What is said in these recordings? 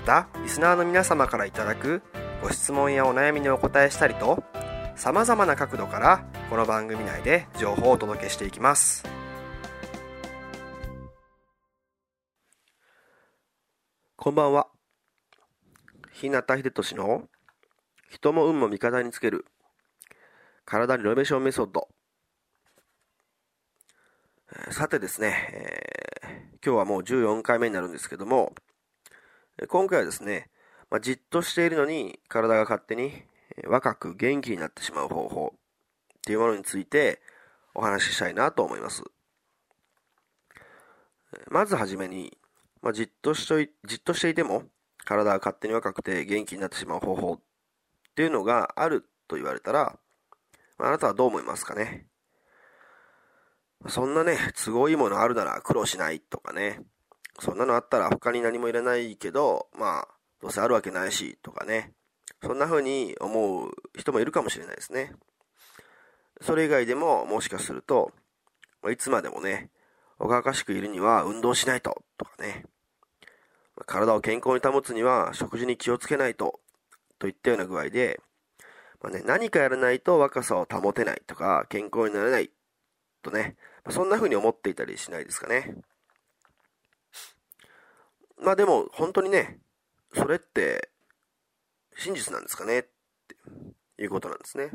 またリスナーの皆様からいただくご質問やお悩みにお答えしたりとさまざまな角度からこの番組内で情報をお届けしていきます。こんばんは。日向秀俊の人も運も味方につける体リノベーションメソッド。さてですね、えー、今日はもう14回目になるんですけども、今回はですね、まあ、じっとしているのに体が勝手に若く元気になってしまう方法っていうものについてお話ししたいなと思います。まずはじめに、まあ、じっとしとじっとしていても体が勝手に若くて元気になってしまう方法っていうのがあると言われたら、まあ、あなたはどう思いますかね？そんなね、都合いいものあるなら苦労しないとかね。そんなのあったら他に何もいらないけど、まあ、どうせあるわけないし、とかね。そんな風に思う人もいるかもしれないですね。それ以外でも、もしかすると、いつまでもね、若々しくいるには運動しないと、とかね。体を健康に保つには食事に気をつけないと、といったような具合で、まあね、何かやらないと若さを保てないとか、健康になれないとね、そんな風に思っていたりしないですかね。まあでも、本当にね、それって、真実なんですかねっていうことなんですね。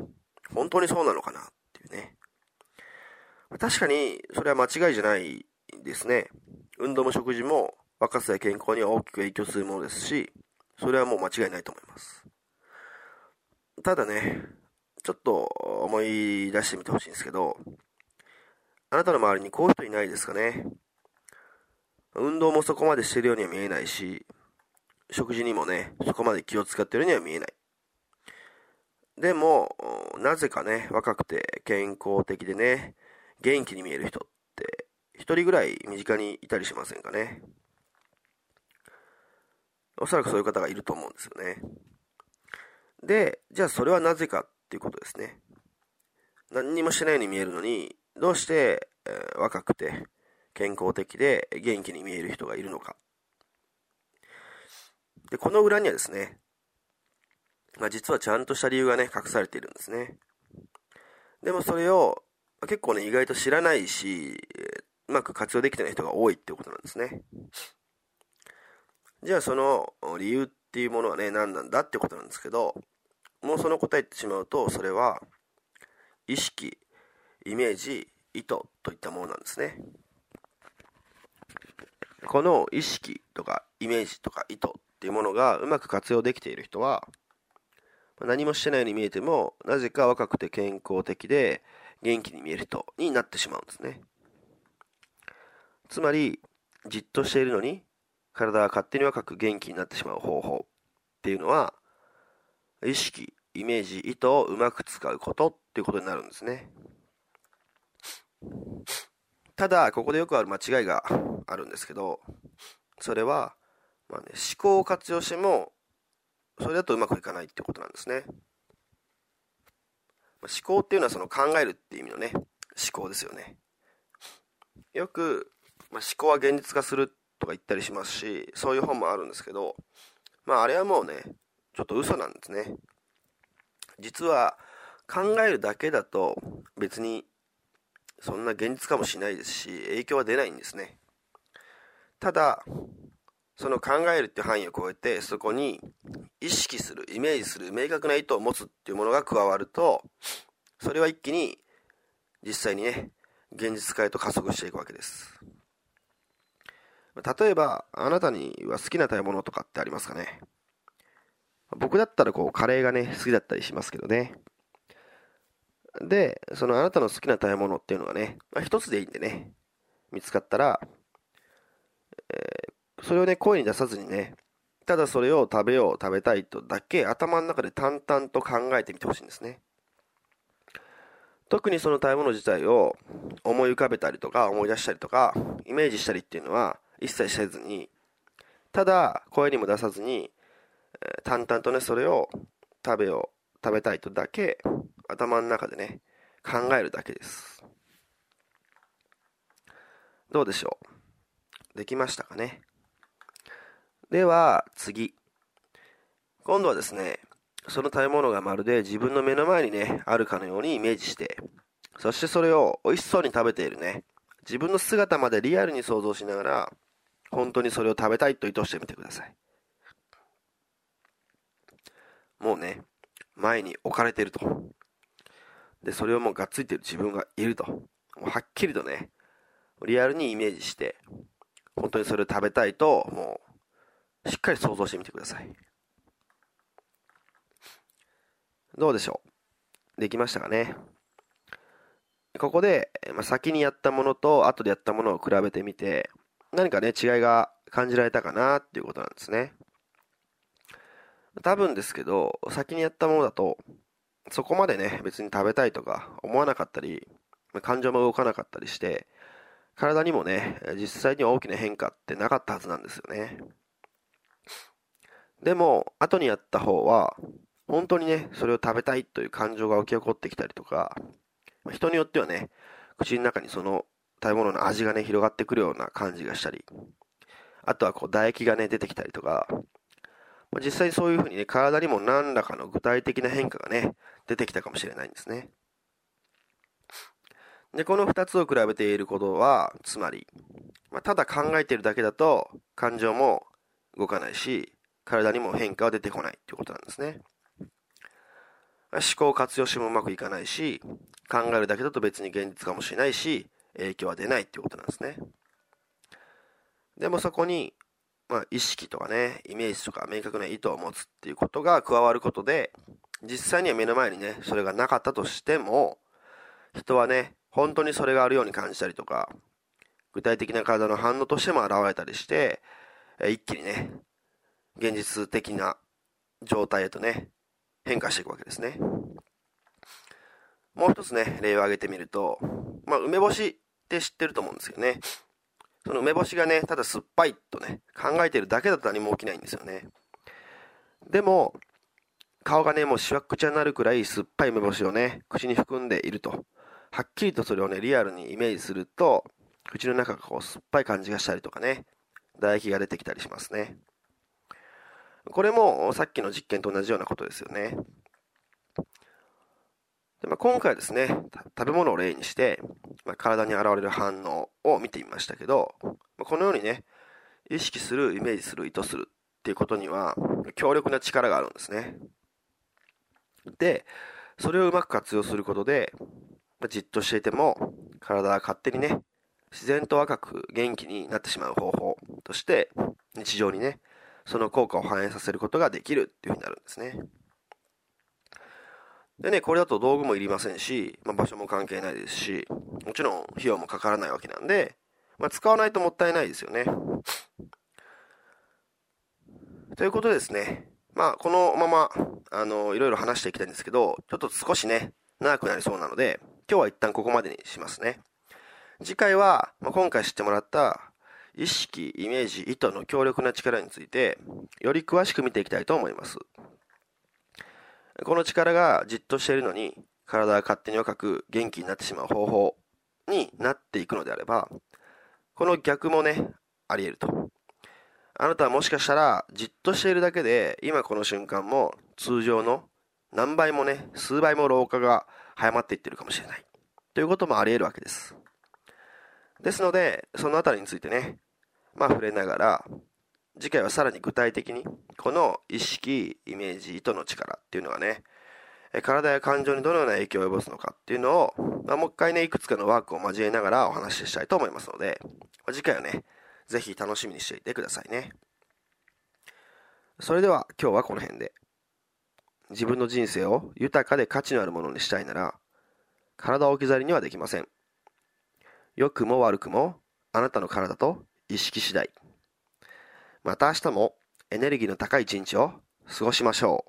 本当にそうなのかなっていうね。確かに、それは間違いじゃないですね。運動も食事も若さや健康には大きく影響するものですし、それはもう間違いないと思います。ただね、ちょっと思い出してみてほしいんですけど、あなたの周りにこういう人いないですかね運動もそこまでしてるようには見えないし、食事にもね、そこまで気を使ってるには見えない。でも、なぜかね、若くて健康的でね、元気に見える人って、一人ぐらい身近にいたりしませんかね。おそらくそういう方がいると思うんですよね。で、じゃあそれはなぜかっていうことですね。何にもしてないように見えるのに、どうして、えー、若くて健康的で元気に見える人がいるのか。で、この裏にはですね、まあ、実はちゃんとした理由がね、隠されているんですね。でもそれを結構ね、意外と知らないし、うまく活用できてない人が多いっていうことなんですね。じゃあその理由っていうものはね、何なんだってことなんですけど、もうその答えてしまうと、それは、意識、イメージ、意図といったものなんですね。この意識とかイメージとか意図っていうものがうまく活用できている人は、何もしてないように見えても、なぜか若くて健康的で元気に見える人になってしまうんですね。つまり、じっとしているのに、体が勝手に若く元気になってしまう方法っていうのは、意識、イメージ、意図をうまく使うことっていうことになるんですね。ただ、ここでよくある間違いがあるんですけど、それは、まあね、思考を活用しても、それだとうまくいかないってことなんですね。ま思考っていうのはその考えるっていう意味のね、思考ですよね。よく、まあ、思考は現実化するとか言ったりしますし、そういう本もあるんですけど、まああれはもうね、ちょっと嘘なんですね。実は考えるだけだと別にそんな現実かもしれないですし、影響は出ないんですね。ただ、その考えるっていう範囲を超えてそこに意識するイメージする明確な意図を持つっていうものが加わるとそれは一気に実際にね現実化へと加速していくわけです。例えばあなたには好きな食べ物とかってありますかね？僕だったらこうカレーがね好きだったりしますけどね。でそのあなたの好きな食べ物っていうのがね、まあ、一つでいいんでね見つかったら、えー、それをね声に出さずにねただそれを食べよう食べたいとだけ頭の中で淡々と考えてみてほしいんですね。特にその食べ物自体を思い浮かべたりとか思い出したりとかイメージしたりっていうのは一切せずにただ声にも出さずに、え、淡々とねそれを食べよう食べたいとだけ頭の中でね考えるだけです。どうでしょう？できましたかね？では次。今度はですねその食べ物がまるで自分の目の前にねあるかのようにイメージしてそしてそれを美味しそうに食べているね自分の姿までリアルに想像しながら本当にそれを食べたいと意図してみてください。もうね前に置かれていると。でそれをもうがっついてる自分がいると。もうはっきりとねリアルにイメージして本当にそれを食べたいともうしっかり想像してみてください。どうでしょう？できましたかね？ここで、まあ、先にやったものと後でやったものを比べてみて何かね違いが感じられたかなっていうことなんですね。多分ですけど先にやったものだとそこまでね別に食べたいとか思わなかったり感情も動かなかったりして体にもね実際には大きな変化ってなかったはずなんですよね。でも後にやった方は本当にね、それを食べたいという感情が起き起こってきたりとか、人によってはね、口の中にその食べ物の味がね、広がってくるような感じがしたり、あとはこう唾液がね、出てきたりとか、実際にそういうふうにね、体にも何らかの具体的な変化がね、出てきたかもしれないんですね。で、この2つを比べていることは、つまり、まあ、ただ考えているだけだと、感情も動かないし、体にも変化は出てこないということなんですね。思考活用してもうまくいかないし、考えるだけだと別に現実かもしれないし、影響は出ないっていうことなんですね。でもそこに、まあ、意識とかね、イメージとか明確な意図を持つっていうことが加わることで、実際には目の前にね、それがなかったとしても、人はね、本当にそれがあるように感じたりとか、具体的な体の反応としても現れたりして、一気にね、現実的な状態へとね、変化していくわけですね。もう一つね、例を挙げてみると、まあ、梅干しって知ってると思うんですよね。その梅干しがね、ただ酸っぱいとね、考えてるだけだと何も起きないんですよね。でも、顔がね、もうしわくちゃになるくらい酸っぱい梅干しをね、口に含んでいると。はっきりとそれをね、リアルにイメージすると、口の中がこう酸っぱい感じがしたりとかね、唾液が出てきたりしますね。これもさっきの実験と同じようなことですよね。でまあ、今回ですね、食べ物を例にして、まあ、体に現れる反応を見てみましたけど、まあ、このようにね、意識する、イメージする、意図するっていうことには、強力な力があるんですね。で、それをうまく活用することで、ま、じっとしていても、体は勝手にね、自然と若く元気になってしまう方法として、日常にね、その効果を反映させることができるっていうふうになるんですね。でね、これだと道具もいりませんし、まあ、場所も関係ないですし、もちろん費用もかからないわけなんで、まあ、使わないともったいないですよね。ということですね。まあ、このまま、あの、いろいろ話していきたいんですけど、ちょっと少しね、長くなりそうなので、今日は一旦ここまでにしますね。次回は、まあ、今回知ってもらった意識、イメージ、意図の強力な力について、より詳しく見ていきたいと思います。この力がじっとしているのに、体が勝手に若く元気になってしまう方法になっていくのであれば、この逆もね、あり得ると。あなたはもしかしたら、じっとしているだけで、今この瞬間も通常の何倍もね、数倍も老化が早まっていってるかもしれない。ということもあり得るわけです。ですので、そのあたりについてね、まあ触れながら、次回はさらに具体的にこの意識イメージ意図の力っていうのがね体や感情にどのような影響を及ぼすのかっていうのを、まあ、もう一回ねいくつかのワークを交えながらお話ししたいと思いますので次回はねぜひ楽しみにしていてくださいね。それでは今日はこの辺で。自分の人生を豊かで価値のあるものにしたいなら体を置き去りにはできません。良くも悪くもあなたの体と意識次第。また明日もエネルギーの高い一日を過ごしましょ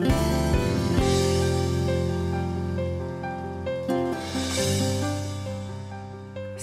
う。